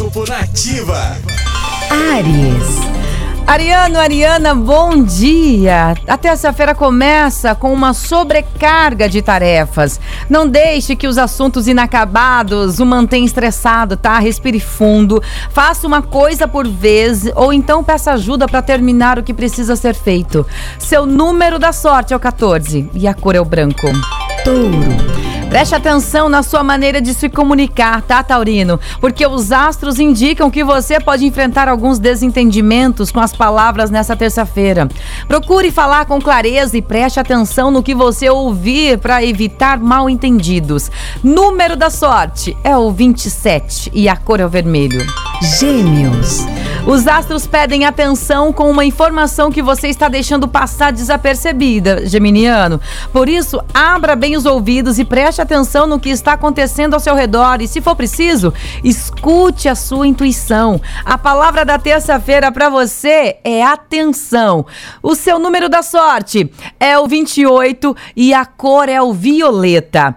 Horóscopo Nativa. Ares. Ariano, Ariana, bom dia! A terça-feira começa com uma sobrecarga de tarefas. Não deixe que os assuntos inacabados o mantenham estressado, tá? Respire fundo, faça uma coisa por vez ou então peça ajuda para terminar o que precisa ser feito. Seu número da sorte é o 14 e a cor é o branco. Touro. Preste atenção na sua maneira de se comunicar, tá, Taurino? Porque os astros indicam que você pode enfrentar alguns desentendimentos com as palavras nessa terça-feira. Procure falar com clareza e preste atenção no que você ouvir para evitar mal entendidos. Número da sorte é o 27 e a cor é o vermelho. Gêmeos. Os astros pedem atenção com uma informação que você está deixando passar desapercebida, Geminiano. Por isso, abra bem os ouvidos e preste atenção no que está acontecendo ao seu redor. E, se for preciso, escute a sua intuição. A palavra da terça-feira para você é atenção. O seu número da sorte é o 28 e a cor é o violeta.